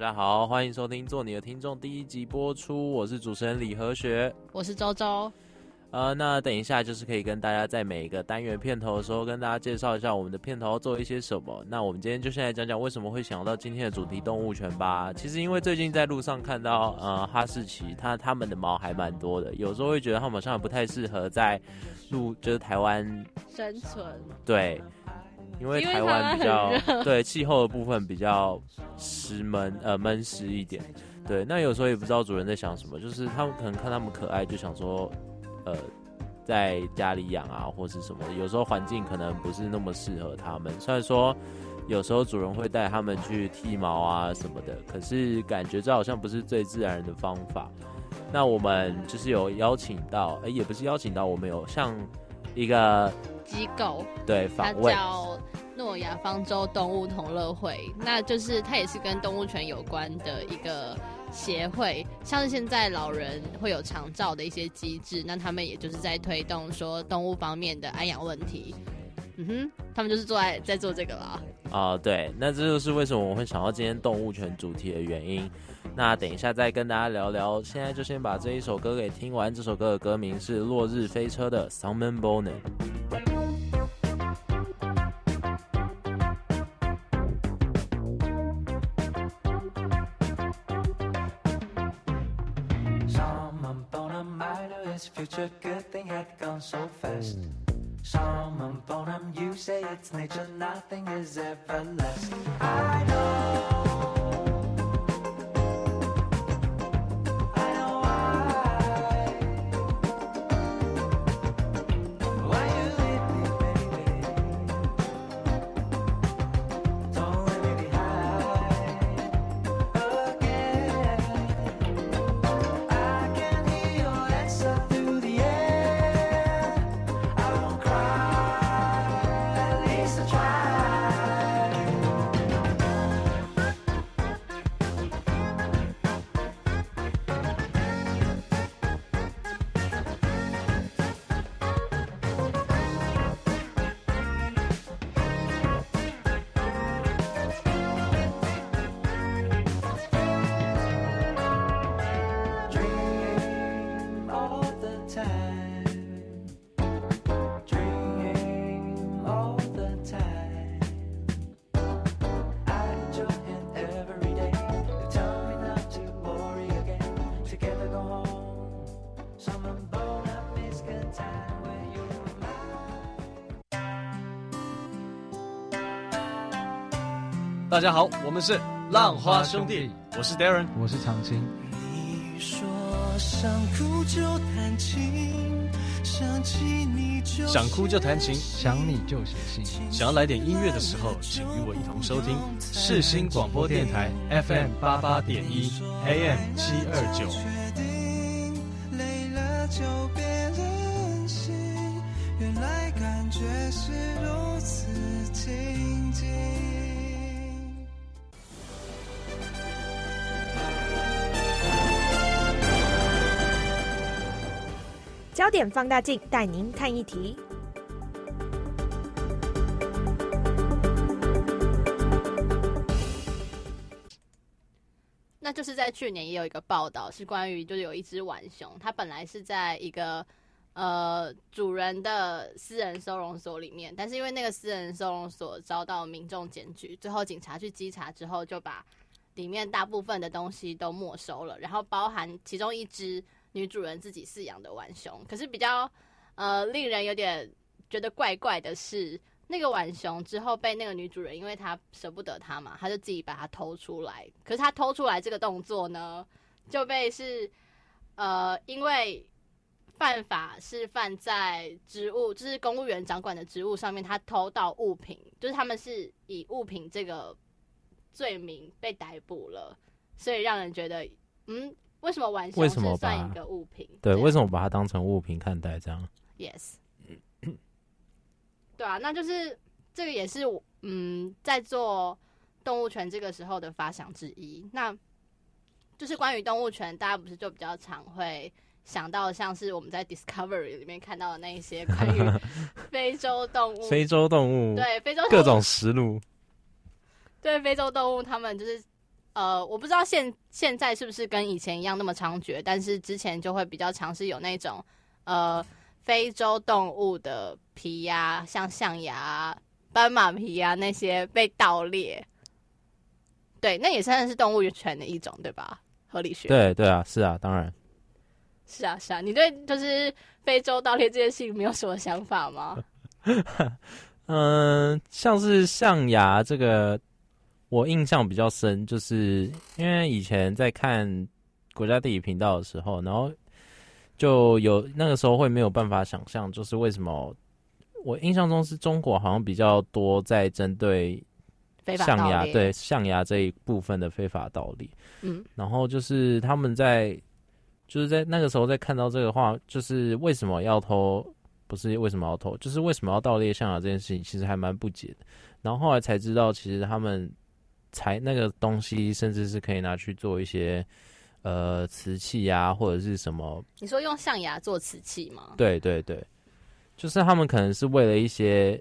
大家好，欢迎收听《做你的听众》第一集播出。我是主持人李和学，我是周周。呃，那等一下就是可以跟大家在每一个单元片头的时候，跟大家介绍一下我们的片头要做一些什么。那我们今天就先来讲讲为什么会想到今天的主题动物权吧。其实因为最近在路上看到，呃，哈士奇，它它们的毛还蛮多的，有时候会觉得它们好像不太适合在路，就是台湾生存。对，因为台湾比较对气候的部分比较湿闷，呃，闷湿一点。对，那有时候也不知道主人在想什么，就是他们可能看他们可爱，就想说。呃，在家里养啊，或是什么，有时候环境可能不是那么适合他们。虽然说有时候主人会带他们去剃毛啊什么的，可是感觉这好像不是最自然的方法。那我们就是有邀请到，哎、欸，也不是邀请到，我们有像一个机构，对，访问，叫诺亚方舟动物同乐会，那就是它也是跟动物权有关的一个。协会像是现在老人会有长照的一些机制，那他们也就是在推动说动物方面的安养问题。嗯哼，他们就是做在在做这个啦。啊、呃，对，那这就是为什么我会想到今天动物权主题的原因。那等一下再跟大家聊聊。现在就先把这一首歌给听完。这首歌的歌名是《落日飞车》的 samen bon《future good thing had gone so fast. Someone phone him, you say it's nature, nothing is everlasting. I know. 大家好，我们是浪花兄弟，我是 Darren，我是长青。你说想哭就弹琴，想起你就想哭就弹琴，想你就写信。想要来点音乐的时候，请与我一同收听世新广播电台 FM 八八点一 AM 七二九。原来感觉是如此静静。焦点放大镜带您看一题，那就是在去年也有一个报道，是关于就是有一只浣熊，它本来是在一个呃主人的私人收容所里面，但是因为那个私人收容所遭到民众检举，最后警察去稽查之后，就把里面大部分的东西都没收了，然后包含其中一只。女主人自己饲养的浣熊，可是比较呃令人有点觉得怪怪的是，那个浣熊之后被那个女主人，因为她舍不得它嘛，她就自己把它偷出来。可是她偷出来这个动作呢，就被是呃因为犯法是犯在职务，就是公务员掌管的职务上面，他偷盗物品，就是他们是以物品这个罪名被逮捕了，所以让人觉得嗯。为什么玩熊是算一个物品？对，为什么把它当成物品看待？这样？Yes。对啊，那就是这个也是嗯，在做动物权这个时候的发想之一。那就是关于动物权，大家不是就比较常会想到，像是我们在 Discovery 里面看到的那一些 关于非洲动物，非洲动物，对，非洲各种实录，对，非洲动物，他们就是。呃，我不知道现现在是不是跟以前一样那么猖獗，但是之前就会比较尝试有那种呃非洲动物的皮呀、啊，像象牙、斑马皮呀、啊、那些被盗猎，对，那也算是动物权的一种，对吧？合理学。对对啊，是啊，当然。是啊是啊，你对就是非洲盗猎这件事情没有什么想法吗？嗯，像是象牙这个。我印象比较深，就是因为以前在看国家地理频道的时候，然后就有那个时候会没有办法想象，就是为什么我印象中是中国好像比较多在针对象牙，对象牙这一部分的非法盗猎。嗯，然后就是他们在就是在那个时候在看到这个话，就是为什么要偷？不是为什么要偷？就是为什么要盗猎象牙这件事情，其实还蛮不解的。然后后来才知道，其实他们。才那个东西，甚至是可以拿去做一些呃瓷器啊，或者是什么？你说用象牙做瓷器吗？对对对，就是他们可能是为了一些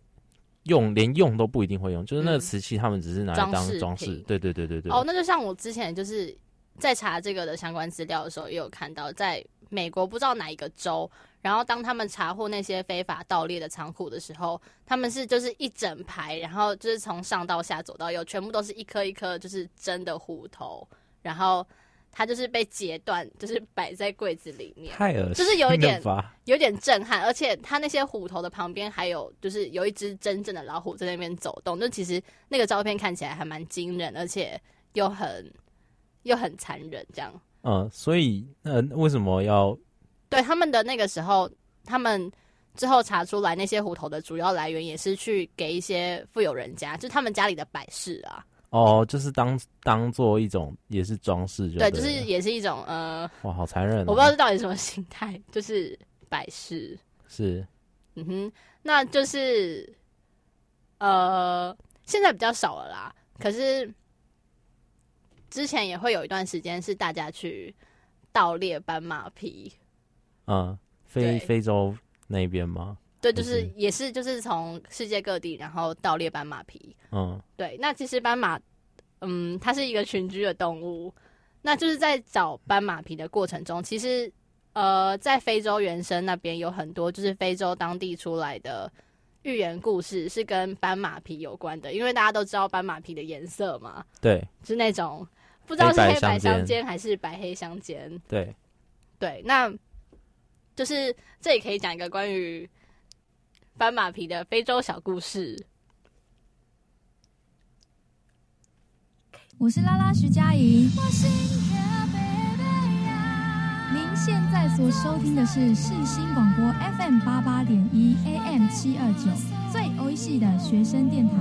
用，连用都不一定会用，就是那个瓷器，他们只是拿来当装饰。对对对对对。哦，那就像我之前就是在查这个的相关资料的时候，也有看到，在美国不知道哪一个州。然后当他们查获那些非法盗猎的仓库的时候，他们是就是一整排，然后就是从上到下走到右，全部都是一颗一颗就是真的虎头，然后它就是被截断，就是摆在柜子里面，太恶心了，就是有一点有点震撼，而且它那些虎头的旁边还有就是有一只真正的老虎在那边走动，就其实那个照片看起来还蛮惊人，而且又很又很残忍这样。嗯，所以呃，为什么要？对他们的那个时候，他们之后查出来那些虎头的主要来源也是去给一些富有人家，就是他们家里的摆饰啊。哦，就是当当做一种也是装饰，对，就是也是一种呃，哇，好残忍哦！我不知道这到底是什么心态，就是摆饰是，嗯哼，那就是呃，现在比较少了啦。可是之前也会有一段时间是大家去盗猎斑马皮。嗯，非非洲那边吗？对，就是也是就是从世界各地，然后盗猎斑马皮。嗯，对。那其实斑马，嗯，它是一个群居的动物。那就是在找斑马皮的过程中，其实呃，在非洲原生那边有很多就是非洲当地出来的寓言故事，是跟斑马皮有关的。因为大家都知道斑马皮的颜色嘛，对，是那种不知道是黑白相间还是白黑相间。对，对，那。就是这里可以讲一个关于斑马皮的非洲小故事。我是拉拉徐佳莹，您现在所收听的是世新广播 FM 八八点一 AM 七二九，最欧系的学生电台。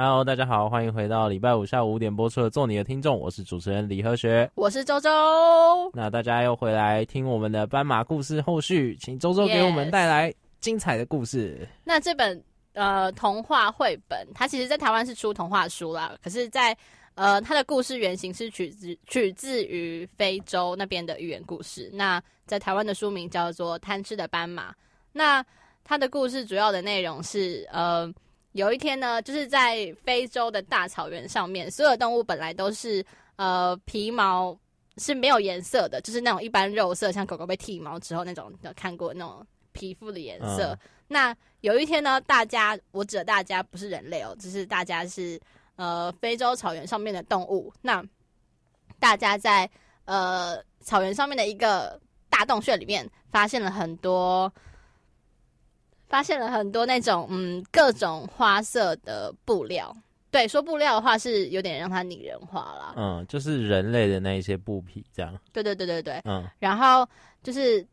Hello，大家好，欢迎回到礼拜五下午五点播出的《做你的听众》，我是主持人李和学，我是周周。那大家又回来听我们的斑马故事后续，请周周给我们带来精彩的故事。Yes. 那这本呃童话绘本，它其实在台湾是出童话书啦，可是在，在呃它的故事原型是取自取自于非洲那边的寓言故事。那在台湾的书名叫做《贪吃的斑马》。那它的故事主要的内容是呃。有一天呢，就是在非洲的大草原上面，所有动物本来都是呃皮毛是没有颜色的，就是那种一般肉色，像狗狗被剃毛之后那种，有看过那种皮肤的颜色。嗯。那有一天呢，大家，我指的大家不是人类哦，只是大家是呃非洲草原上面的动物。那大家在呃草原上面的一个大洞穴里面，发现了很多。发现了很多那种嗯各种花色的布料，对，说布料的话是有点让它拟人化了，嗯，就是人类的那一些布匹这样，对对对对对，嗯，然后就是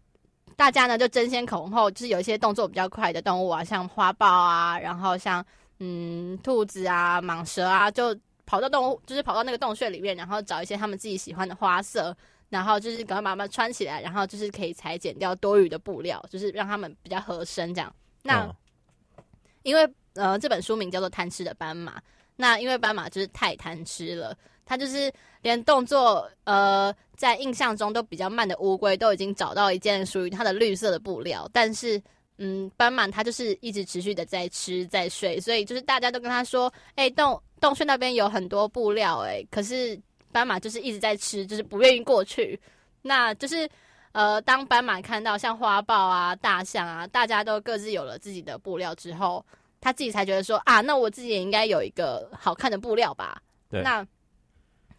大家呢就争先恐后，就是有一些动作比较快的动物啊，像花豹啊，然后像嗯兔子啊、蟒蛇啊，就跑到动物，就是跑到那个洞穴里面，然后找一些他们自己喜欢的花色，然后就是赶快把它们穿起来，然后就是可以裁剪掉多余的布料，就是让他们比较合身这样。那、哦、因为呃这本书名叫做《贪吃的斑马》，那因为斑马就是太贪吃了，它就是连动作呃在印象中都比较慢的乌龟都已经找到一件属于它的绿色的布料，但是。嗯，斑马它就是一直持续的在吃在睡，所以就是大家都跟他说，哎、欸，洞洞穴那边有很多布料、欸，哎，可是斑马就是一直在吃，就是不愿意过去。那就是呃，当斑马看到像花豹啊、大象啊，大家都各自有了自己的布料之后，他自己才觉得说啊，那我自己也应该有一个好看的布料吧。对。那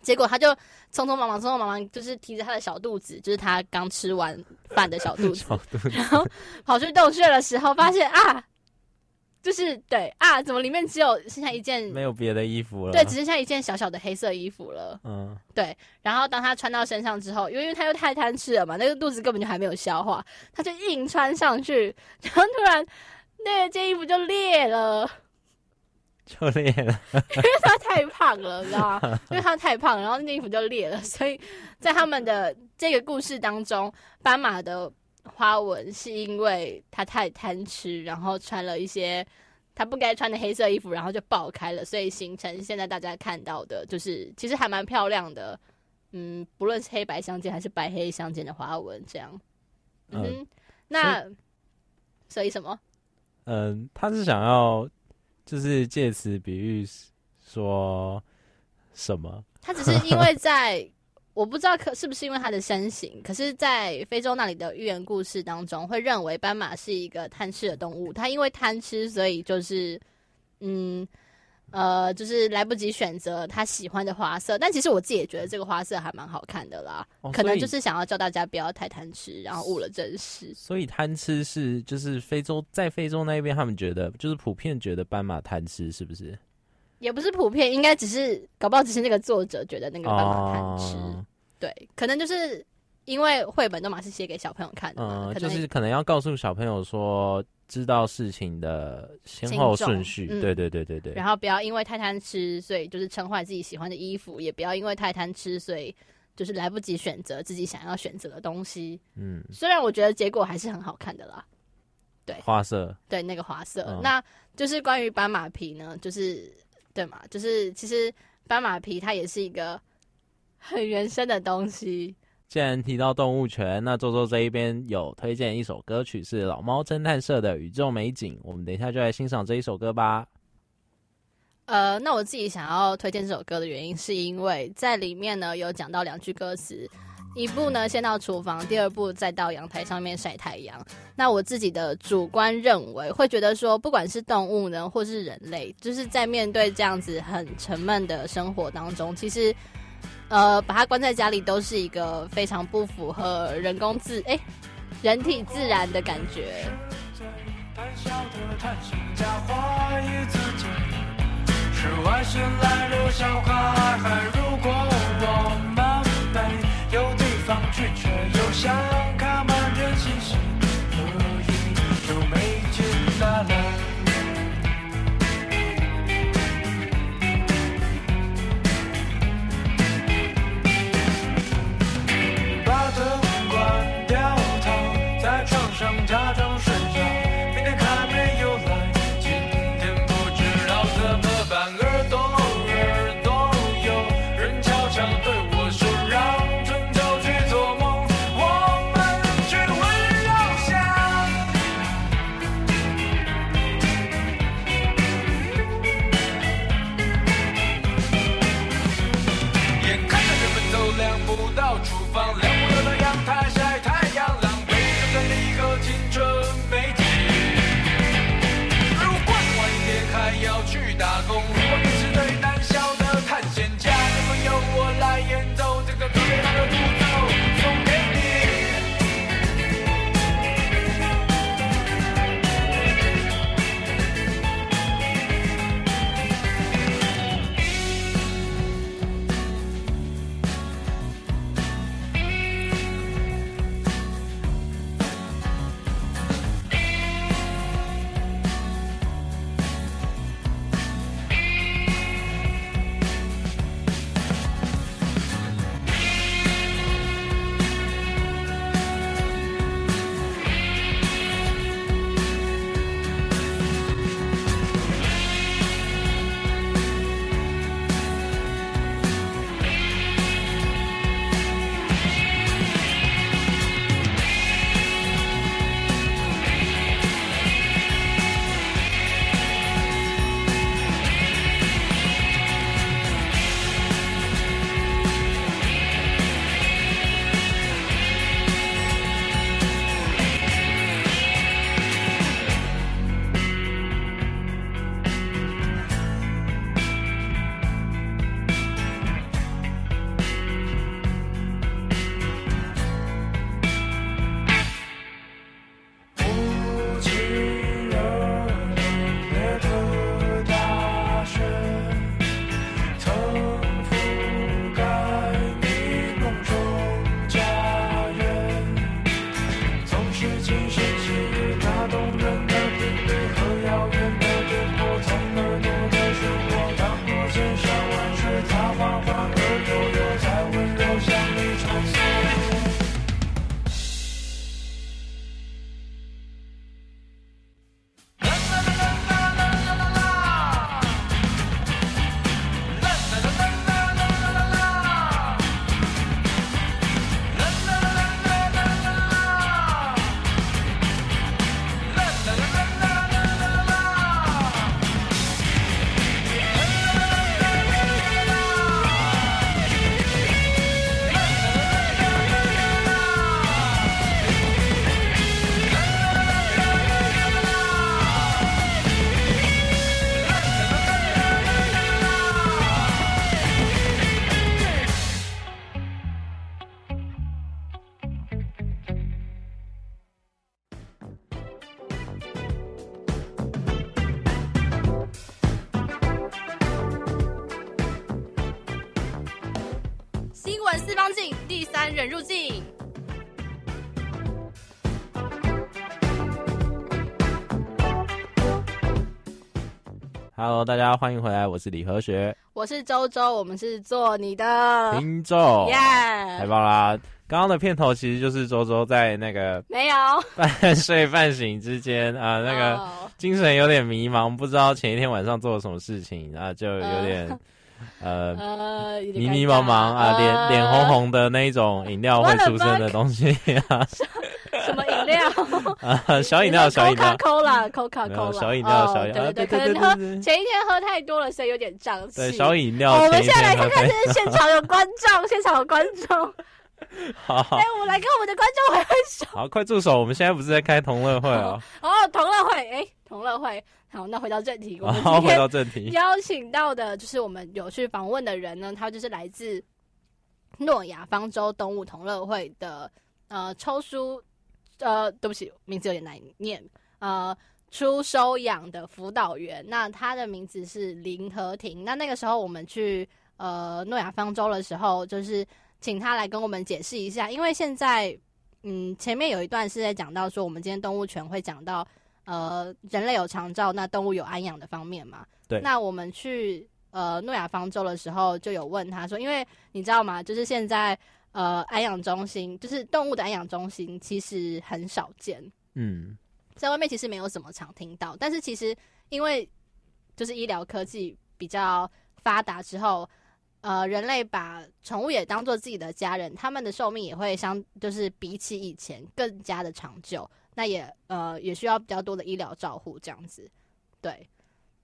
结果他就匆匆忙忙、匆匆忙忙，就是提着他的小肚子，就是他刚吃完饭的小肚子，肚子然后跑去洞穴的时候，发现啊，就是对啊，怎么里面只有剩下一件，没有别的衣服了，对，只剩下一件小小的黑色衣服了。嗯，对。然后当他穿到身上之后，因为他又太贪吃了嘛，那个肚子根本就还没有消化，他就硬穿上去，然后突然那件衣服就裂了。就裂了，因为他太胖了，你知道吗？因为他太胖，然后那件衣服就裂了。所以在他们的这个故事当中，斑马的花纹是因为他太贪吃，然后穿了一些他不该穿的黑色衣服，然后就爆开了，所以形成现在大家看到的，就是其实还蛮漂亮的。嗯，不论是黑白相间还是白黑相间的花纹，这样。嗯，嗯，那所以，所以什么？嗯，他是想要。就是借此比喻说什么？他只是因为在我不知道可是不是因为他的身形，可是，在非洲那里的寓言故事当中，会认为斑马是一个贪吃的动物。它因为贪吃，所以就是嗯。呃，就是来不及选择他喜欢的花色，但其实我自己也觉得这个花色还蛮好看的啦。哦、可能就是想要叫大家不要太贪吃，然后误了正事。所以贪吃是就是非洲在非洲那边，他们觉得就是普遍觉得斑马贪吃，是不是？也不是普遍，应该只是搞不好只是那个作者觉得那个斑马贪吃。哦、对，可能就是因为绘本都嘛是写给小朋友看的嘛，嗯，就是可能要告诉小朋友说。知道事情的先后顺序，嗯，对对对对对。然后不要因为太贪吃，所以就是撑坏自己喜欢的衣服；也不要因为太贪吃，所以就是来不及选择自己想要选择的东西。嗯，虽然我觉得结果还是很好看的啦。对，花色，对那个花色，嗯，那就是关于斑马皮呢，就是对嘛，就是其实斑马皮它也是一个很原生的东西。既然提到动物权，那周周这一边有推荐一首歌曲，是老猫侦探社的《宇宙美景》，我们等一下就来欣赏这一首歌吧。呃，那我自己想要推荐这首歌的原因，是因为在里面呢有讲到两句歌词，一步呢，先到厨房；第二步，再到阳台上面晒太阳。那我自己的主观认为，会觉得说，不管是动物呢，或是人类，就是在面对这样子很沉闷的生活当中，其实，呃，把它关在家里都是一个非常不符合人工自哎、人体自然的感觉。外来如小孩如果我们没有。却又像看满天星星，可以有美景灿。Hello，大家欢迎回来，我是李和学，我是周周，我们是做你的听众，耶，太棒啦！刚刚的片头其实就是周周在那个没有 半睡半醒之间啊、呃，那个精神有点迷茫，不知道前一天晚上做了什么事情，然后就有点 呃，呃迷迷茫茫啊，脸脸红红的那一种饮料会出生的东西啊。料？啊，小饮料，小饮料，Coca-Cola，Coca-Cola，小饮料，小饮料，对对对，可能喝前一天喝太多了，所以有点胀气。对，小饮料。我们现在来看看，这是现场有观众，现场有观众。好，哎，我们来跟我们的观众挥挥手。好，快住手！我们现在不是在开同乐会哦。哦，同乐会，哎，同乐会。好，那回到正题，我们好，回到正题。邀请到的就是我们有去访问的人呢，他就是来自诺亚方舟动物同乐会的呃抽书。呃，对不起，名字有点难念。呃，初收养的辅导员，那他的名字是林和婷。那那个时候我们去呃诺亚方舟的时候，就是请他来跟我们解释一下，因为现在嗯前面有一段是在讲到说，我们今天动物权会讲到呃人类有长照，那动物有安养的方面嘛。对。那我们去呃诺亚方舟的时候，就有问他说，因为你知道吗？就是现在。呃，安养中心就是动物的安养中心，其实很少见。嗯，在外面其实没有什么常听到，但是其实因为就是医疗科技比较发达之后，呃，人类把宠物也当做自己的家人，他们的寿命也会相就是比起以前更加的长久。那也呃也需要比较多的医疗照护这样子。对，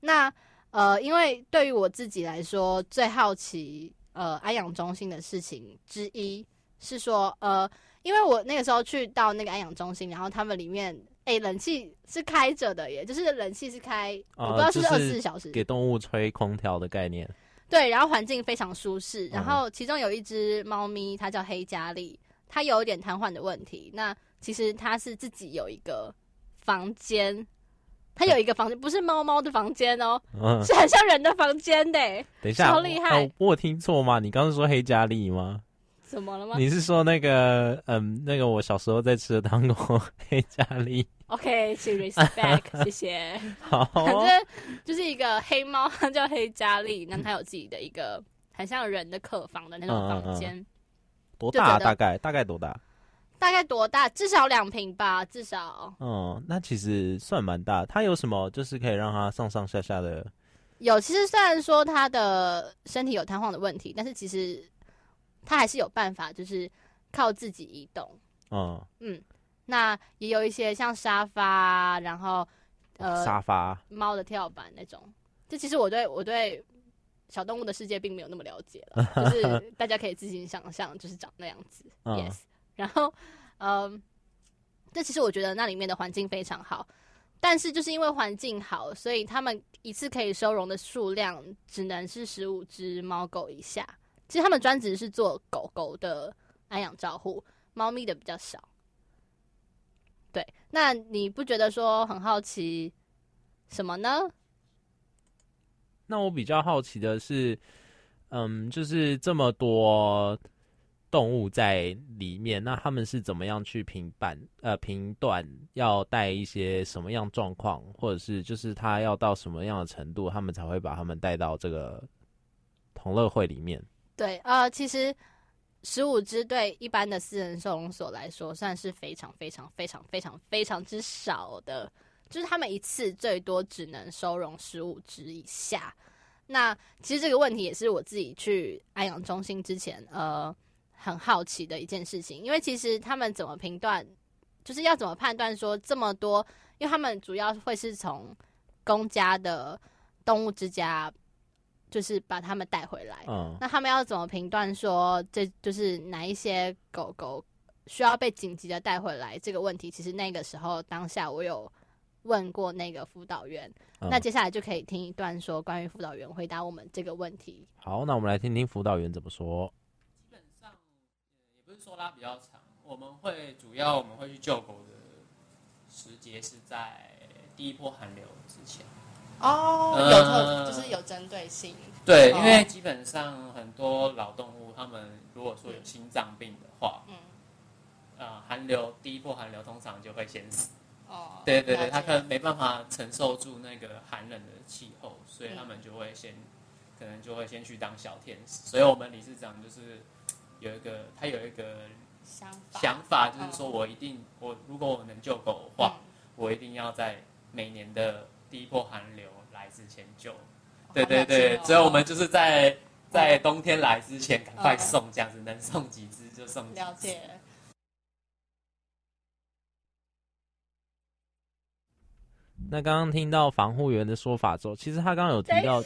那呃，因为对于我自己来说，最好奇。呃，安养中心的事情之一是说，呃，因为我那个时候去到那个安养中心，然后他们里面，哎、欸，冷气是开着的耶，就是冷气是开，呃、我不知道是二十四小时，给动物吹空调的概念。对，然后环境非常舒适，然后其中有一只猫咪，它叫黑嘉丽，它有一点瘫痪的问题，那其实它是自己有一个房间。它有一个房间，不是猫猫的房间哦，嗯、是很像人的房间的。等一下，超厉害！我，听错吗？你刚刚说黑加丽吗？怎么了吗？你是说那个嗯，那个我小时候在吃的糖果黑加丽？OK，请 respect，谢谢。好，反正就是一个黑猫，它叫黑加丽，那它有自己的一个很像人的客房的那种房间、嗯嗯嗯。多大？大概大概多大？大概多大？至少两平吧，至少。哦、嗯，那其实算蛮大。它有什么就是可以让它上上下下的？有，其实虽然说它的身体有瘫痪的问题，但是其实它还是有办法，就是靠自己移动。嗯嗯，那也有一些像沙发，然后呃沙发、猫的跳板那种。这其实我对我对小动物的世界并没有那么了解了，就是大家可以自行想象，就是长那样子。嗯、yes。然后，嗯，这其实我觉得那里面的环境非常好，但是就是因为环境好，所以他们一次可以收容的数量只能是十五只猫狗以下。其实他们专职是做狗狗的安养照护，猫咪的比较少。对，那你不觉得说很好奇什么呢？那我比较好奇的是，嗯，就是这么多。动物在里面，那他们是怎么样去评判？呃，评断要带一些什么样状况，或者是就是他要到什么样的程度，他们才会把他们带到这个同乐会里面？对，呃，其实十五只对一般的私人收容所来说，算是非常非常非常非常非常之少的，就是他们一次最多只能收容十五只以下。那其实这个问题也是我自己去安养中心之前，呃。很好奇的一件事情，因为其实他们怎么评断，就是要怎么判断说这么多，因为他们主要会是从公家的动物之家，就是把他们带回来。嗯，那他们要怎么评断说这就是哪一些狗狗需要被紧急的带回来这个问题？其实那个时候当下我有问过那个辅导员，嗯，那接下来就可以听一段说关于辅导员回答我们这个问题。好，那我们来听听辅导员怎么说。说拉比较长，我们会主要我们会去救狗的时节是在第一波寒流之前。哦，呃有特就是有针对性。对，哦因为基本上很多老动物，它们如果说有心脏病的话，嗯，呃，寒流第一波寒流通常就会先死。哦，对对对，它可能没办法承受住那个寒冷的气候，所以他们就会先，可能就会先去当小天使。所以我们理事长就是有一个，他有一个想法，想法，就是说我一定，我如果我能救狗的话，嗯。我一定要在每年的第一波寒流来之前救。对对对，所以我们就是在在冬天来之前赶快送，这样子能送几只就送几只。了解。那刚刚听到防护员的说法之后，其实他刚刚有提到，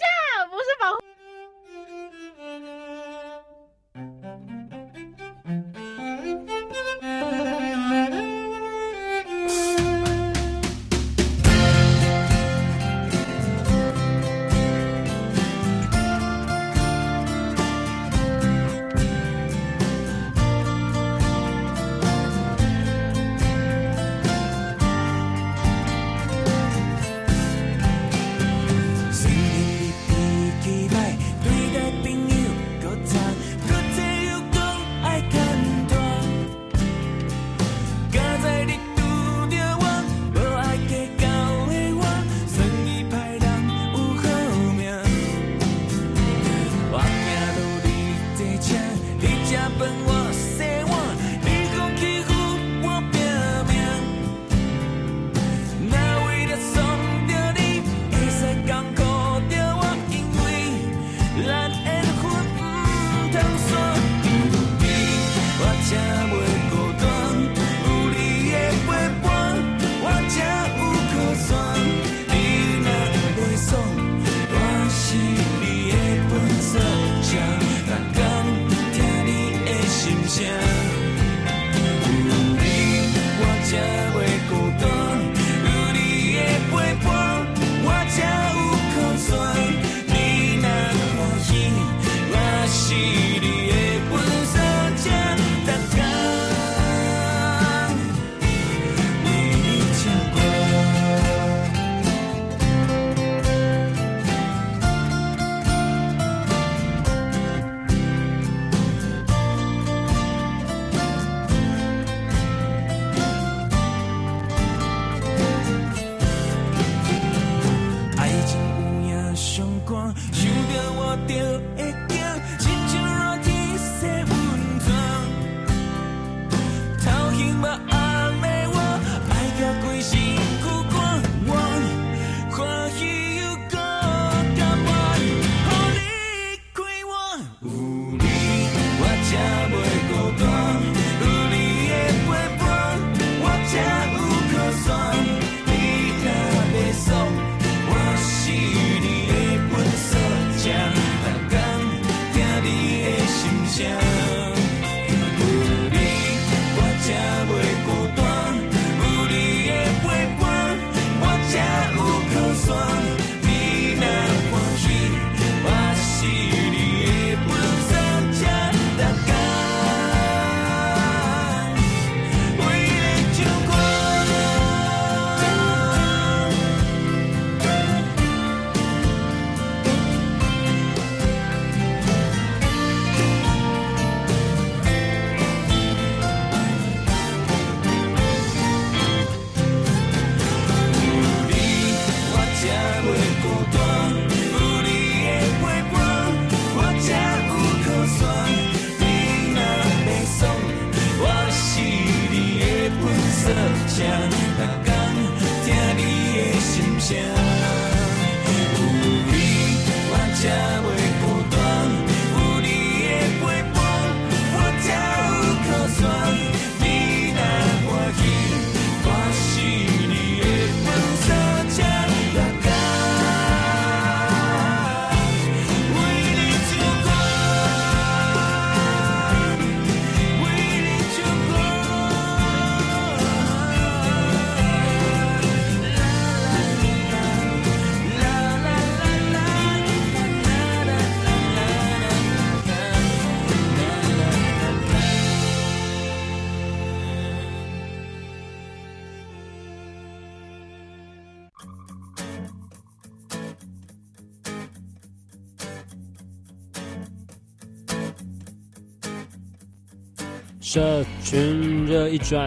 群热一转，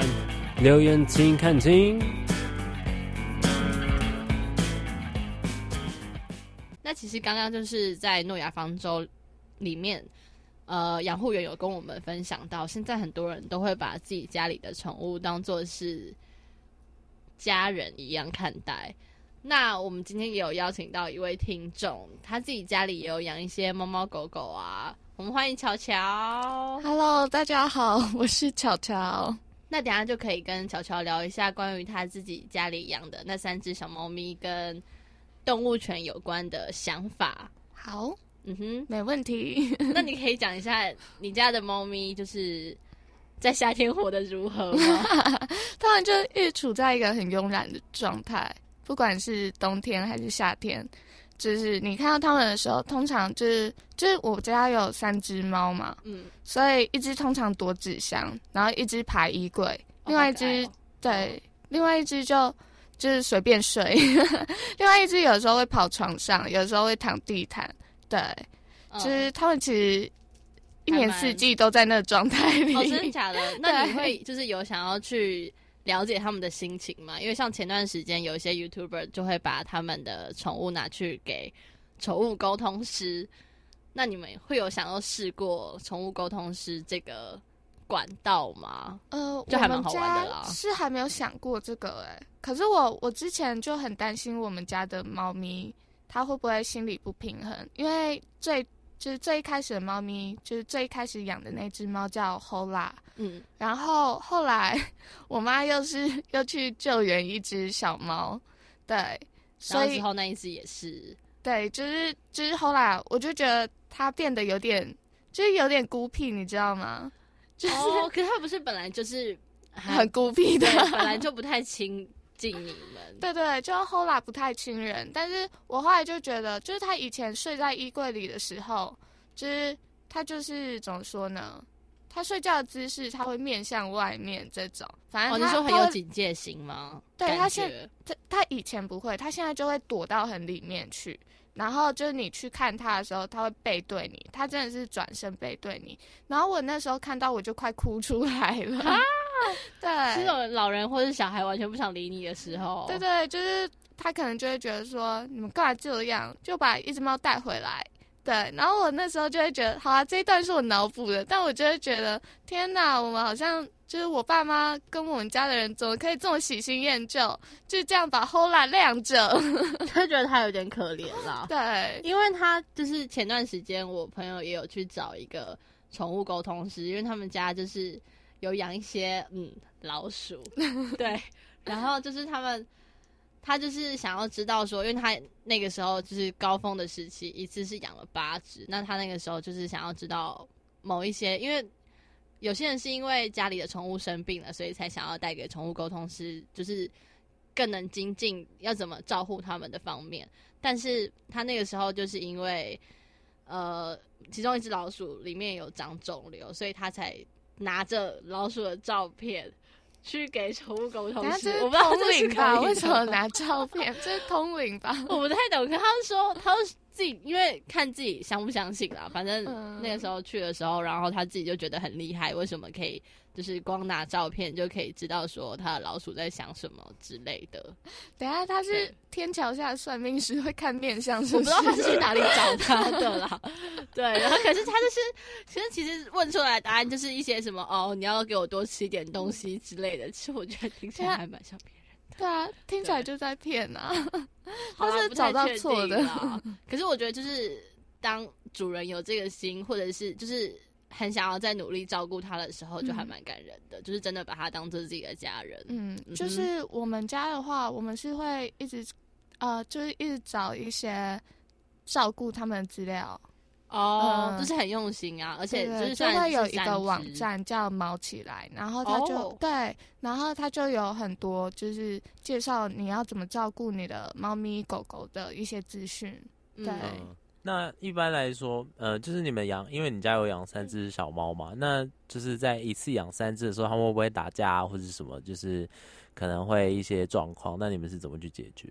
留言听看听。那其实刚刚就是在诺亚方舟里面，呃，养护员有跟我们分享到，现在很多人都会把自己家里的宠物当做是家人一样看待。那我们今天也有邀请到一位听众，他自己家里也有养一些猫猫狗狗啊。我们欢迎巧巧。Hello，大家好，我是巧巧。那等下就可以跟巧巧聊一下关于他自己家里养的那三只小猫咪跟动物权有关的想法。好，嗯哼，没问题。那你可以讲一下你家的猫咪就是在夏天活得如何吗？当然就一直处在一个很慵懒的状态，不管是冬天还是夏天。就是你看到他们的时候，通常就是就是我家有三只猫嘛，嗯，所以一只通常躲纸箱，然后一只爬衣柜，另外一只、哦、对，另外一只就就是随便睡，另外一只有时候会跑床上，有时候会躺地毯，对，嗯、就是他们其实一年四季都在那个状态里。哦，真的假的？那你会就是有想要去？了解他们的心情嘛？因为像前段时间有一些 YouTuber 就会把他们的宠物拿去给宠物沟通师。那你们会有想要试过宠物沟通师这个管道吗？呃，就还蛮好玩的啦。是还没有想过这个哎、欸，可是我我之前就很担心我们家的猫咪它会不会心理不平衡，因为最。就是最一开始的猫咪，就是最一开始养的那只猫叫 Hola，嗯，然后后来我妈又是又去救援一只小猫，对，所以之后那一只也是，对，就是就是 Hola，我就觉得它变得有点，就是有点孤僻，你知道吗？就是，哦，可是它不是本来就是很孤僻的，本来就不太亲。敬你们，对对，就后来不太亲人，但是我后来就觉得，就是他以前睡在衣柜里的时候，就是他就是怎么说呢？他睡觉的姿势他会面向外面，这种，反正他、哦、你说很有警戒心吗？对他现他他以前不会，他现在就会躲到很里面去。然后就是你去看他的时候，他会背对你，他真的是转身背对你。然后我那时候看到，我就快哭出来了。啊，对，这种老人或者小孩完全不想理你的时候，对对，就是他可能就会觉得说，你们干嘛这样，就把一只猫带回来。对，然后我那时候就会觉得，好啊，这一段是我脑补的，但我就会觉得，天哪，我们好像。就是我爸妈跟我们家的人怎么可以这么喜新厌旧，就这样把 Hola 晾着，就觉得他有点可怜啦。对，因为他就是前段时间我朋友也有去找一个宠物沟通师，因为他们家就是有养一些嗯老鼠，对，然后就是他们他就是想要知道说，因为他那个时候就是高峰的时期，一次是养了八只，那他那个时候就是想要知道某一些，因为。有些人是因为家里的宠物生病了，所以才想要带给宠物沟通师，就是更能精进要怎么照顾他们的方面。但是他那个时候就是因为，呃，其中一只老鼠里面有长肿瘤，所以他才拿着老鼠的照片去给宠物沟通师。我不知道通灵吧？为什么拿照片？这是通灵吧？我不太懂。可他说，他说。自己因为看自己相不相信啦，反正那个时候去的时候，然后他自己就觉得很厉害，为什么可以就是光拿照片就可以知道说他的老鼠在想什么之类的。等下他是天桥下的算命师会看面相？我不知道他是去哪里找他的啦。对，然后可是他就是，其实其实问出来的答案就是一些什么哦，你要给我多吃一点东西之类的。其实我觉得听起来还蛮像别人的。对啊，听起来就在骗啊！他是找到错的。可是我觉得，就是当主人有这个心，或者是就是很想要再努力照顾他的时候，就还蛮感人的。嗯、就是真的把他当做自己的家人。嗯，就是我们家的话，我们是会一直呃，就是一直找一些照顾他们的资料。哦，就、嗯、是很用心啊，而且就是就会有一个网站叫毛起来，然后他就、哦、对，然后他就有很多就是介绍你要怎么照顾你的猫咪狗狗的一些资讯。对、嗯，那一般来说，呃，就是你们养，因为你家有养三只小猫嘛，那就是在一次养三只的时候，他们会不会打架啊，或者什么？就是可能会一些状况，那你们是怎么去解决？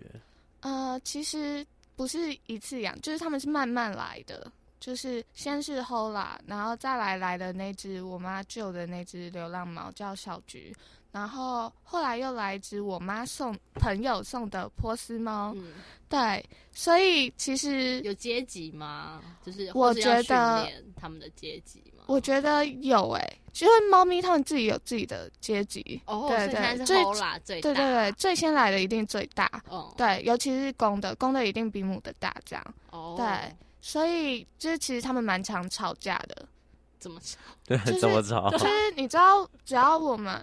呃，其实不是一次养，就是他们是慢慢来的。就是先是 Hola，然后再来来的那只我妈救的那只流浪猫叫小橘，然后后来又来一只我妈送朋友送的波斯猫。嗯，对，所以其实有阶级吗？就是我觉得他们的阶级吗。我觉得有诶、欸，因为猫咪它们自己有自己的阶级，哦，对对，最对对对，最先来的一定最大，哦，对，尤其是公的，公的一定比母的大，这样，哦，对，所以就是其实他们蛮常吵架的，怎么吵？对，就是、怎么吵？就是你知道，只要我们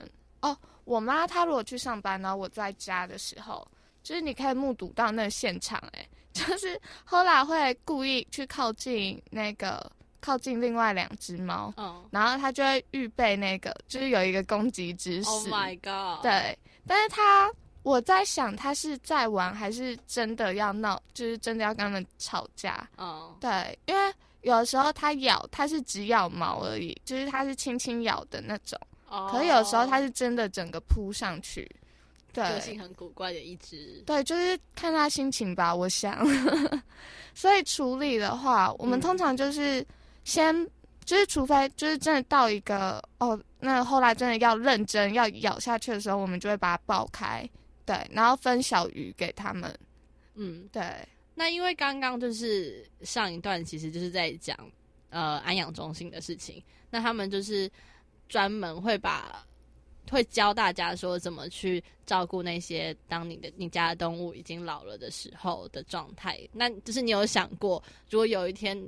哦，我妈她如果去上班，然后我在家的时候，就是你可以目睹到那个现场、欸，哎，就是后来会故意去靠近那个。靠近另外两只猫，嗯，然后他就会预备那个，就是有一个攻击姿势。Oh my god！对，但是他我在想，他是在玩还是真的要闹？就是真的要跟他们吵架？嗯，对，因为有的时候他咬，他是只咬毛而已，就是他是轻轻咬的那种。哦，可是有时候它是真的整个扑上去。对，个性很古怪的一只。对，就是看他心情吧，我想。所以处理的话，我们通常就是。嗯先就是，除非就是真的到一个哦，那后来真的要认真要咬下去的时候，我们就会把它爆开，对，然后分小鱼给他们。嗯，对。那因为刚刚就是上一段，其实就是在讲呃安养中心的事情。那他们就是专门会把会教大家说怎么去照顾那些当你的你家的动物已经老了的时候的状态。那就是你有想过，如果有一天。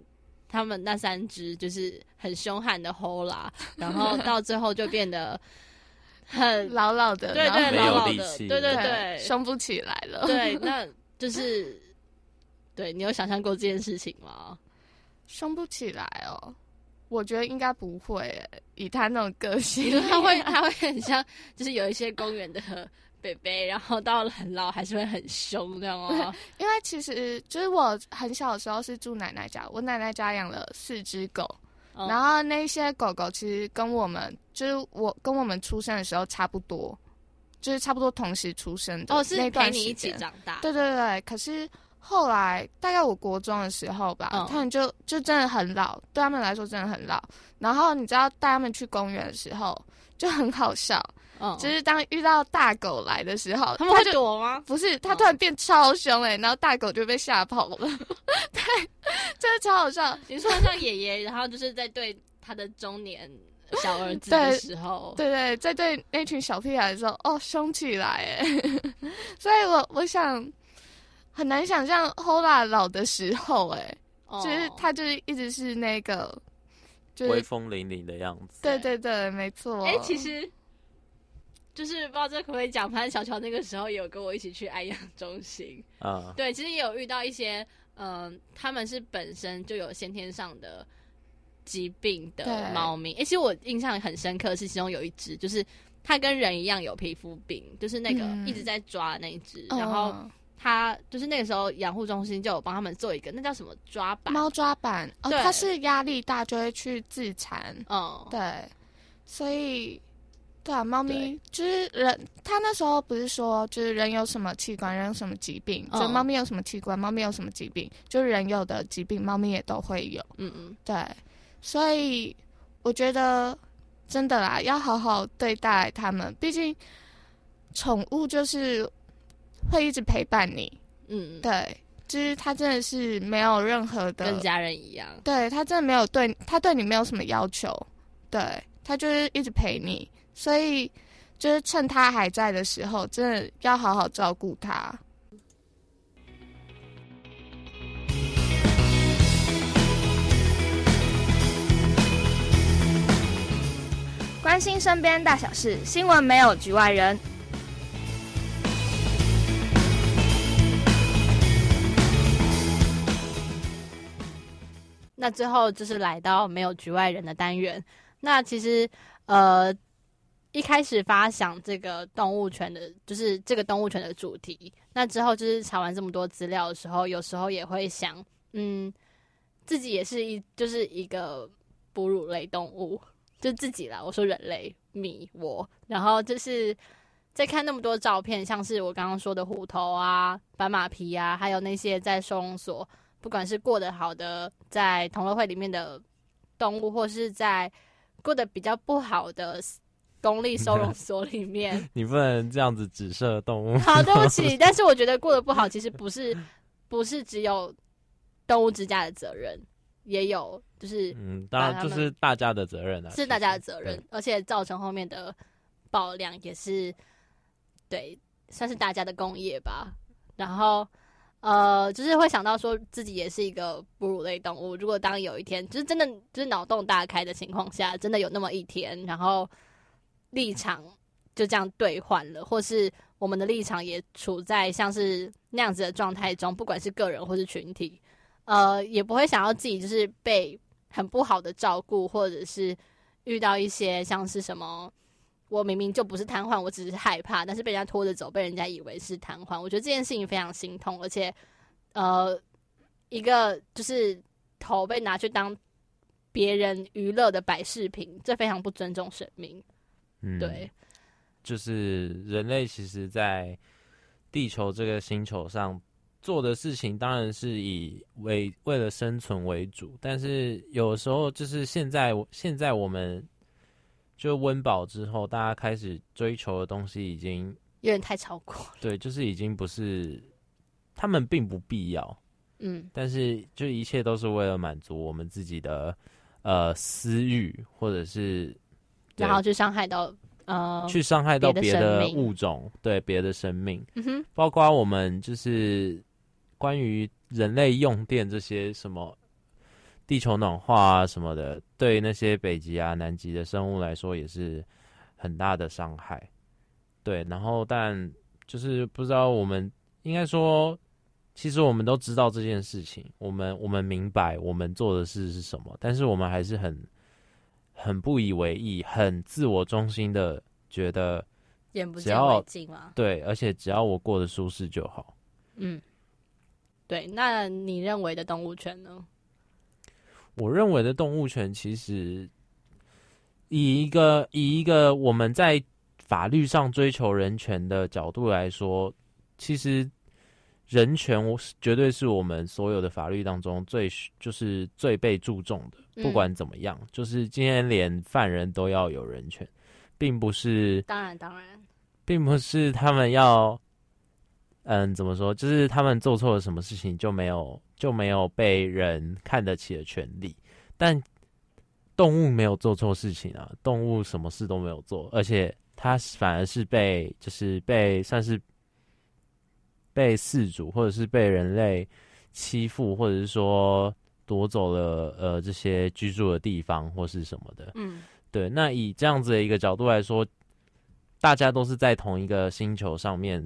他们那三只就是很凶悍的 Hola，然后到最后就变得很 老老的，对对，老老的，对对对，凶不起来了。对，那就是，对你有想象过这件事情吗？凶不起来哦，我觉得应该不会，以他那种个性，他会他会很像，就是有一些公园的。北北，然后到了很老还是会很凶，这样哦。因为其实就是我很小的时候是住奶奶家，我奶奶家养了四只狗，哦，然后那些狗狗其实跟我们就是我跟我们出生的时候差不多，就是差不多同时出生的。哦，是陪你一起长大。对对对，可是后来大概我国中的时候吧，嗯，他们就就真的很老，对他们来说真的很老。然后你知道带他们去公园的时候就很好笑。嗯，就是当遇到大狗来的时候，他们会躲吗？不是，他突然变超凶哎、欸，然后大狗就被吓跑了。对，真的超好笑。你说像爷爷，然后就是在对他的中年小儿子的时候，对，对对，在对那群小屁孩的时候，哦，凶起来哎。所以我我想很难想象 Hola 老的时候哎、哦，就是他就是一直是那个，就是威风凛凛的样子。对对对，没错。哎、欸，其实。就是不知道这可不可以讲，反正小乔那个时候也有跟我一起去爱养中心啊。Uh. 对，其实也有遇到一些，嗯、呃，他们是本身就有先天上的疾病的猫咪。哎、欸，其实我印象很深刻是，其中有一只，就是它跟人一样有皮肤病，就是那个一直在抓那一只、嗯。然后它就是那个时候养护中心就有帮他们做一个，那叫什么抓板？猫抓板。哦，它是压力大就会去自残。嗯，对，所以。对啊，猫咪就是人。他那时候不是说，就是人有什么器官，人有什么疾病，就猫咪有什么器官，猫咪有什么疾病，就是人有的疾病，猫咪也都会有。嗯嗯，对。所以我觉得真的啦，要好好对待他们。毕竟宠物就是会一直陪伴你。嗯，对，就是他真的是没有任何的跟家人一样。对，他真的没有对他对你没有什么要求，对，他就是一直陪你。所以，就是趁他还在的时候，真的要好好照顾他。关心身边大小事，新闻没有局外人。那最后就是来到没有局外人的单元。那其实，呃。一开始发想这个动物权的，就是这个动物权的主题。那之后就是查完这么多资料的时候，有时候也会想，嗯，自己也是一就是一个哺乳类动物，就自己啦。我说人类，米我，然后就是在看那么多照片，像是我刚刚说的虎头啊、斑马皮啊，还有那些在收容所不管是过得好的在同乐会里面的动物，或是在过得比较不好的公立收容 所里面，你不能这样子指涉动物。好，对不起，但是我觉得过得不好，其实不是不是只有动物之家的责任，也有就是嗯，当然就是大家的责任啊，是大家的责任，而且造成后面的爆量也是对，算是大家的工业吧。然后。呃，就是会想到说自己也是一个哺乳类动物。如果当有一天，就是真的就是脑洞大开的情况下，真的有那么一天，然后立场就这样兑换了，或是我们的立场也处在像是那样子的状态中，不管是个人或是群体，呃，也不会想要自己就是被很不好的照顾，或者是遇到一些像是什么。我明明就不是瘫痪，我只是害怕，但是被人家拖着走，被人家以为是瘫痪。我觉得这件事情非常心痛，而且，呃，一个就是头被拿去当别人娱乐的摆饰品，这非常不尊重生命。嗯，对，就是人类其实，在地球这个星球上做的事情，当然是以为为了生存为主，但是有时候就是现在，现在我们。就温饱之后，大家开始追求的东西已经有点太超过。对，就是已经不是他们并不必要，嗯，但是就一切都是为了满足我们自己的呃私欲，或者是然后去伤害到呃去伤害到别的物种，对别的生命，嗯哼，包括我们就是关于人类用电这些什么。地球暖化啊什么的，对那些北极啊、南极的生物来说也是很大的伤害。对，然后但就是不知道我们应该说，其实我们都知道这件事情，我们我们明白我们做的事是什么，但是我们还是很很不以为意，很自我中心的觉得，眼不见为净嘛？对，而且只要我过得舒适就好。嗯，对，那你认为的动物权呢？我认为的动物权，其实以一个以一个我们在法律上追求人权的角度来说，其实人权绝对是我们所有的法律当中最就是最被注重的。不管怎么样，就是今天连犯人都要有人权，并不是当然当然，并不是他们要嗯怎么说，就是他们做错了什么事情就没有。就没有被人看得起的权利，但动物没有做错事情啊，动物什么事都没有做，而且它反而是被就是被算是被饲主或者是被人类欺负，或者是说夺走了呃这些居住的地方或是什么的。嗯，对。那以这样子的一个角度来说，大家都是在同一个星球上面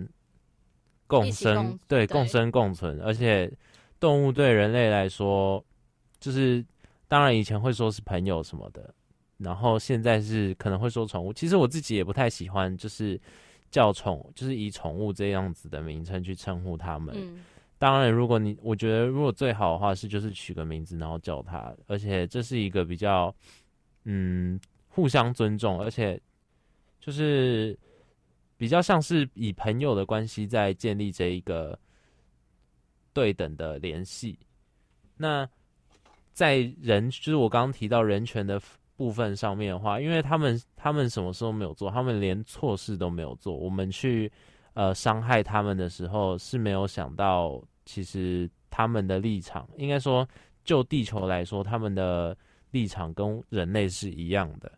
共生，共对，共生共存，而且。动物对人类来说，就是当然以前会说是朋友什么的，然后现在是可能会说宠物。其实我自己也不太喜欢，就是叫宠，就是以宠物这样子的名称去称呼他们。嗯。当然，如果你我觉得如果最好的话是就是取个名字，然后叫它，而且这是一个比较嗯互相尊重，而且就是比较像是以朋友的关系在建立这一个。对等的联系，那在人就是我刚刚提到人权的部分上面的话，因为他们他们什么事都没有做，他们连错事都没有做，我们去呃伤害他们的时候是没有想到，其实他们的立场，应该说就地球来说，他们的立场跟人类是一样的，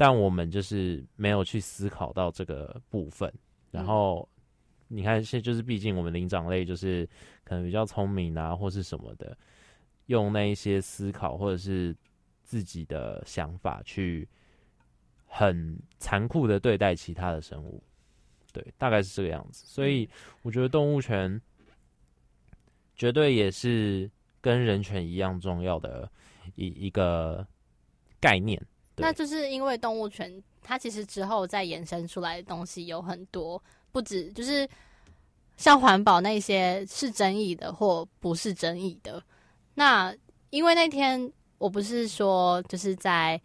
但我们就是没有去思考到这个部分，然后。嗯你看，现在就是毕竟我们灵长类就是可能比较聪明啊，或是什么的，用那一些思考或者是自己的想法去很残酷的对待其他的生物，对，大概是这个样子。所以我觉得动物权绝对也是跟人权一样重要的一一个概念。那就是因为动物权，它其实之后再延伸出来的东西有很多。不止就是像环保那些是争议的或不是争议的，那因为那天我不是说就是在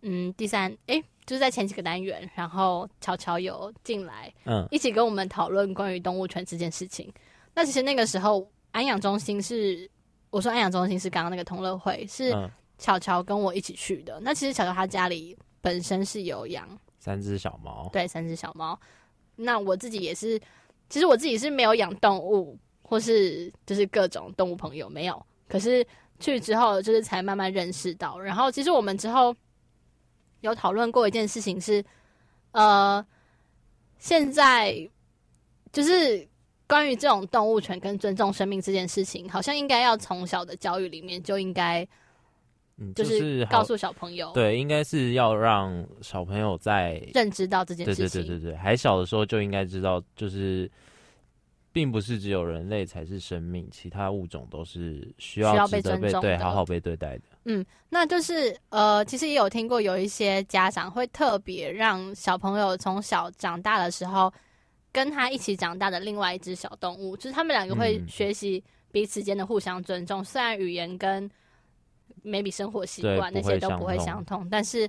嗯第三诶、欸，就是在前几个单元，然后乔乔有进来，嗯，一起跟我们讨论关于动物权这件事情。那其实那个时候安养中心是我说安养中心是刚刚那个同乐会，是巧巧跟我一起去的。嗯、那其实巧巧她家里本身是有养三只小猫，对，三只小猫。那我自己也是，其实我自己是没有养动物，或是就是各种动物朋友没有。可是去之后，就是才慢慢认识到。然后其实我们之后有讨论过一件事情是，呃，现在就是。关于这种动物权跟尊重生命这件事情，好像应该要从小的教育里面就应该，就是告诉小朋友，对，应该是要让小朋友在认知到这件事情，对对对对对，还小的时候就应该知道，就是并不是只有人类才是生命，其他物种都是需要，需要被尊重的，对，好好被对待的。嗯，那就是呃，其实也有听过有一些家长会特别让小朋友从小长大的时候。跟他一起长大的另外一只小动物，就是他们两个会学习彼此间的互相尊重。嗯、虽然语言跟 maybe 生活习惯那些都不会相同，但是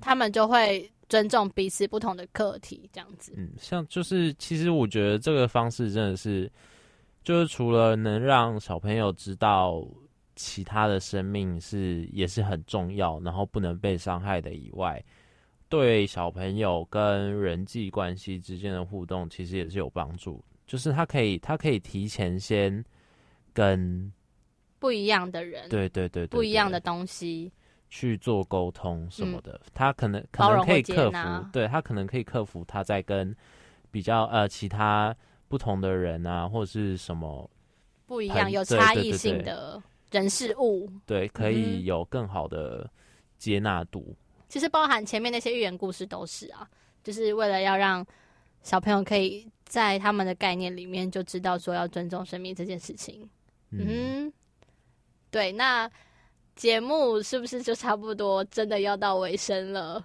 他们就会尊重彼此不同的课题，这样子。嗯，像就是其实我觉得这个方式真的是，就是除了能让小朋友知道其他的生命是也是很重要，然后不能被伤害的以外。对小朋友跟人际关系之间的互动，其实也是有帮助。就是他可以，他可以提前先跟不一样的人，对对对，对，不一样的东西。去做沟通什么的。嗯、他可能可能可以克服，对他可能可以克服他在跟比较呃其他不同的人啊，或者是什么不一样有差异性的人事物，对，可以有更好的接纳度。嗯其实包含前面那些寓言故事都是啊，就是为了要让小朋友可以在他们的概念里面就知道说要尊重生命这件事情。嗯，嗯，对，那节目是不是就差不多真的要到尾声了？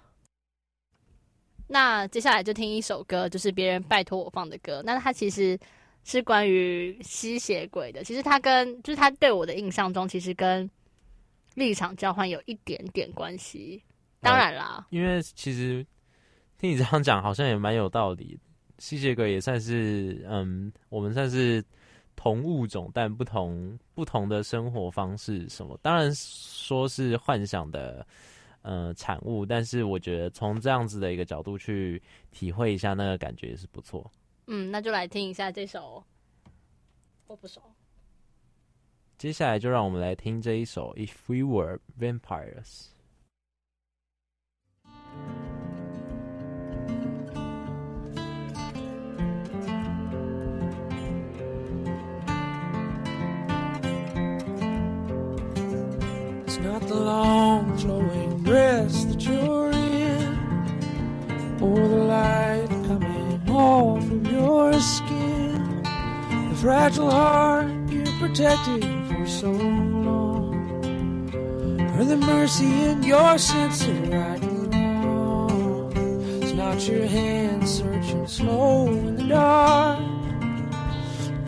那接下来就听一首歌，就是别人拜托我放的歌。那它其实是关于吸血鬼的。其实它跟就是它对我的印象中，其实跟立场交换有一点点关系。当然啦，因为其实听你这样讲，好像也蛮有道理。吸血鬼也算是，嗯，我们算是同物种，但不同不同的生活方式什么。当然说是幻想的，呃，产物，但是我觉得从这样子的一个角度去体会一下那个感觉也是不错。嗯，那就来听一下这首，我不熟。接下来就让我们来听这一首《If We Were Vampires》。Of skin, the fragile heart you protected for so long, or the mercy in your sense of right and wrong. It's not your hand searching slow in the dark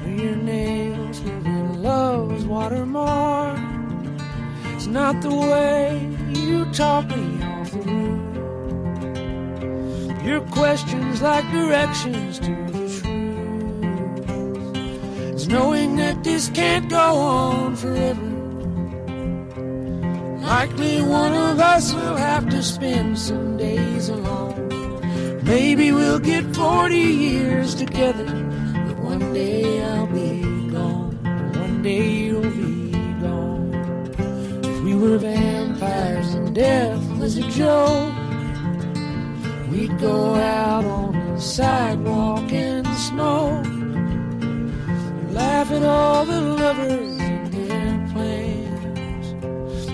for your nails leaving love's watermark. It's not the way you talk me off the roof. Your questions like directions to the. Knowing that this can't go on forever. Likely one of us will have to spend some days alone. Maybe we'll get 40 years together, but one day I'll be gone. One day you'll be gone. If we were vampires and death was a joke, we'd go out on the sidewalk and. Laugh all the lovers and their plans.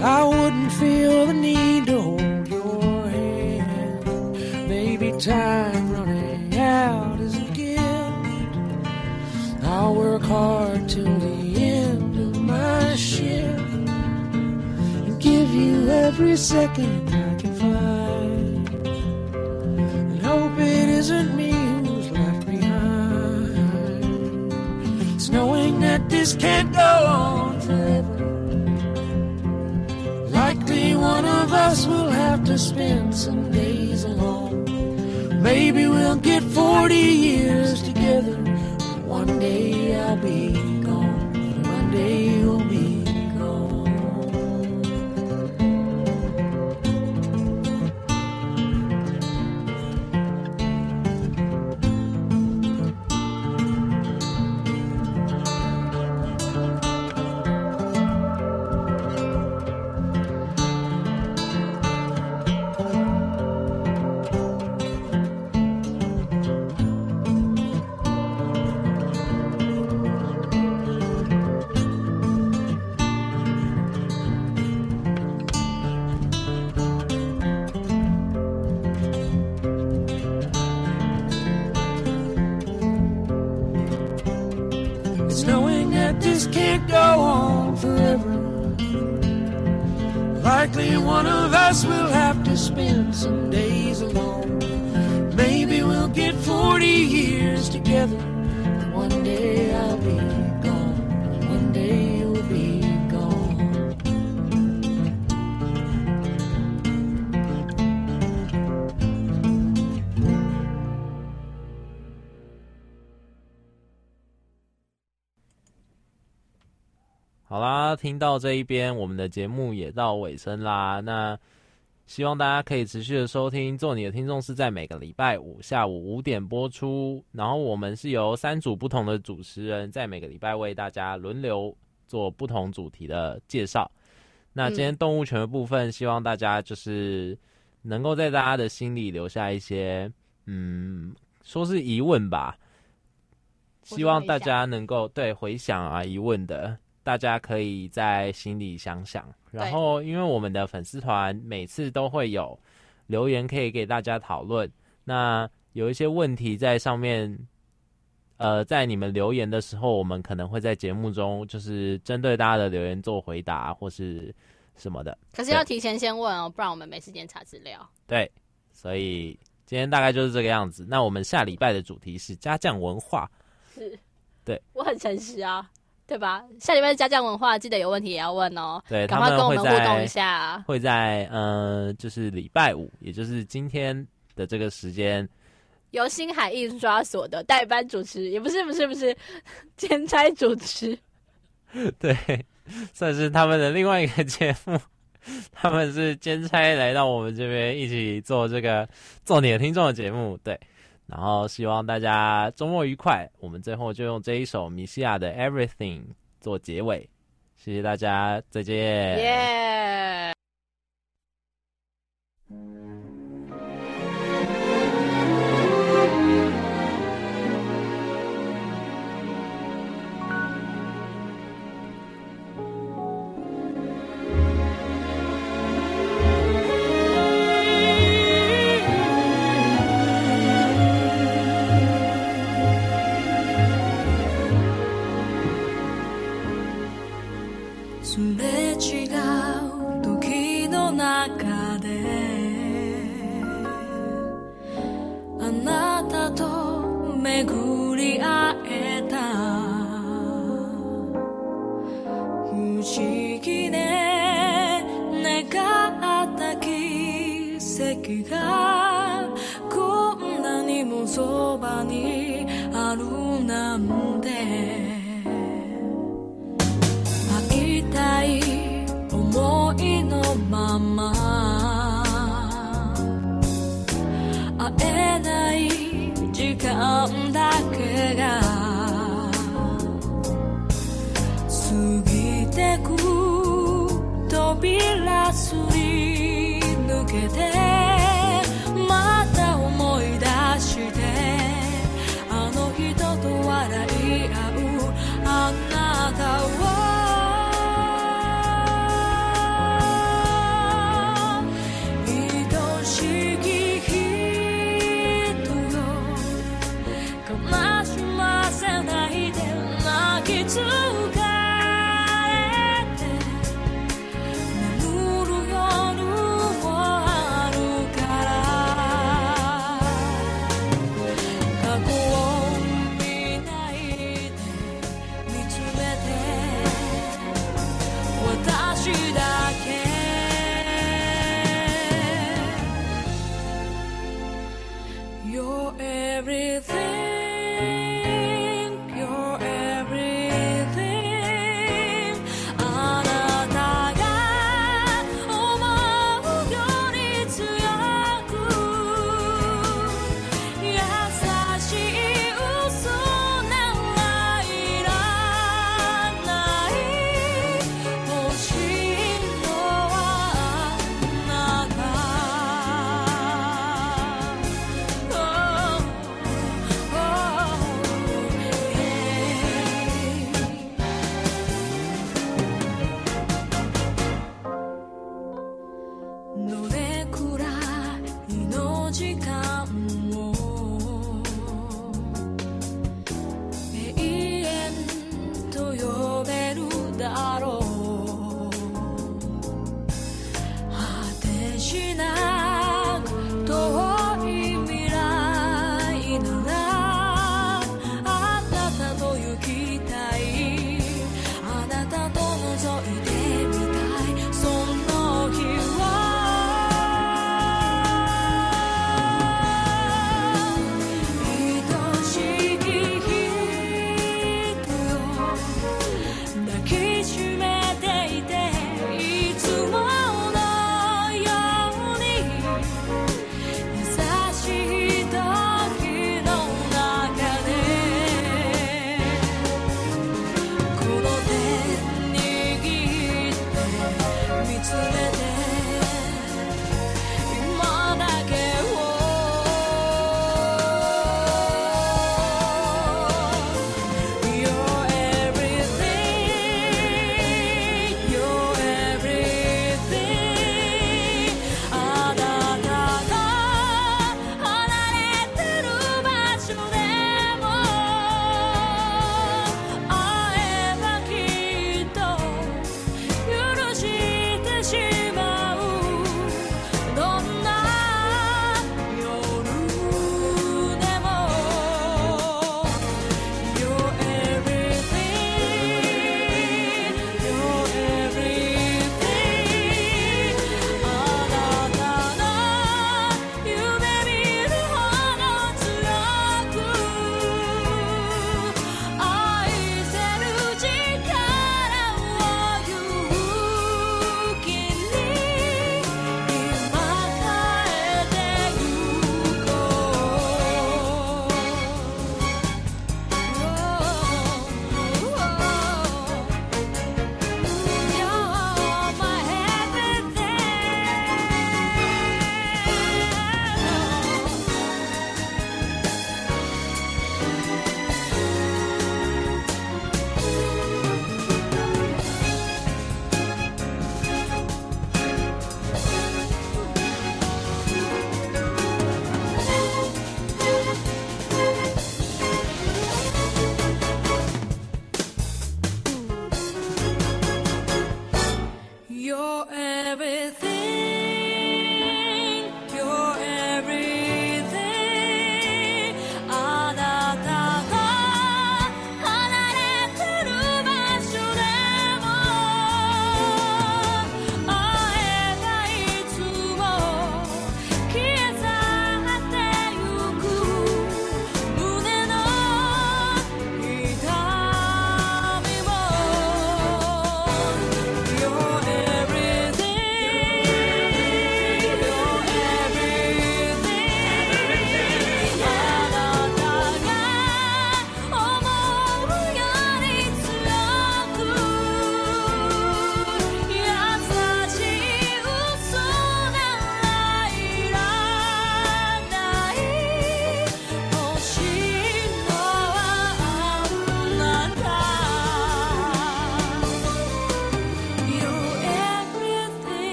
I wouldn't feel the need to hold your hand. Maybe time running out is a gift. I'll work hard till the end of my shift and give you every second I can find. And hope it isn't this can't go on forever. Likely one of us will have to spend some days alone. Maybe we'll get 40 years together. One day I'll be gone. One day 听到这一边，我们的节目也到尾声啦。那希望大家可以持续的收听。做你的听众是在每个礼拜五下午五点播出，然后我们是由三组不同的主持人在每个礼拜为大家轮流做不同主题的介绍。那今天动物权的部分，希望大家就是能够在大家的心里留下一些，嗯，说是疑问吧。希望大家能够对回想啊疑问的。大家可以在心里想想，然后因为我们的粉丝团每次都会有留言可以给大家讨论，那有一些问题在上面，呃，在你们留言的时候，我们可能会在节目中就是针对大家的留言做回答或是什么的。可是要提前先问哦，不然我们没时间查资料。对，所以今天大概就是这个样子。那我们下礼拜的主题是家将文化，是，对，我很诚实啊。对吧？下礼拜家将文化，记得有问题也要问哦。对，赶快跟我们互动一下。会在呃，就是礼拜五，也就是今天的这个时间，由星海印刷所的代班主持，也不是不是不是 兼差主持。对，算是他们的另外一个节目。他们是兼差来到我们这边一起做这个做你的听众的节目。对。然后希望大家周末愉快。我们最后就用这一首米西亚的《Everything》做结尾。谢谢大家，再见。